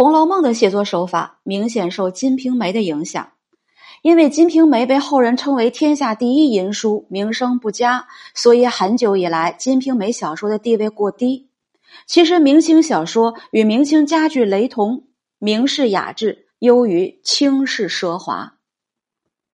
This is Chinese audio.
红楼梦的写作手法明显受金瓶梅的影响。因为金瓶梅被后人称为天下第一淫书名声不佳所以很久以来金瓶梅小说的地位过低。其实明清小说与明清家具雷同明式雅致优于清式奢华。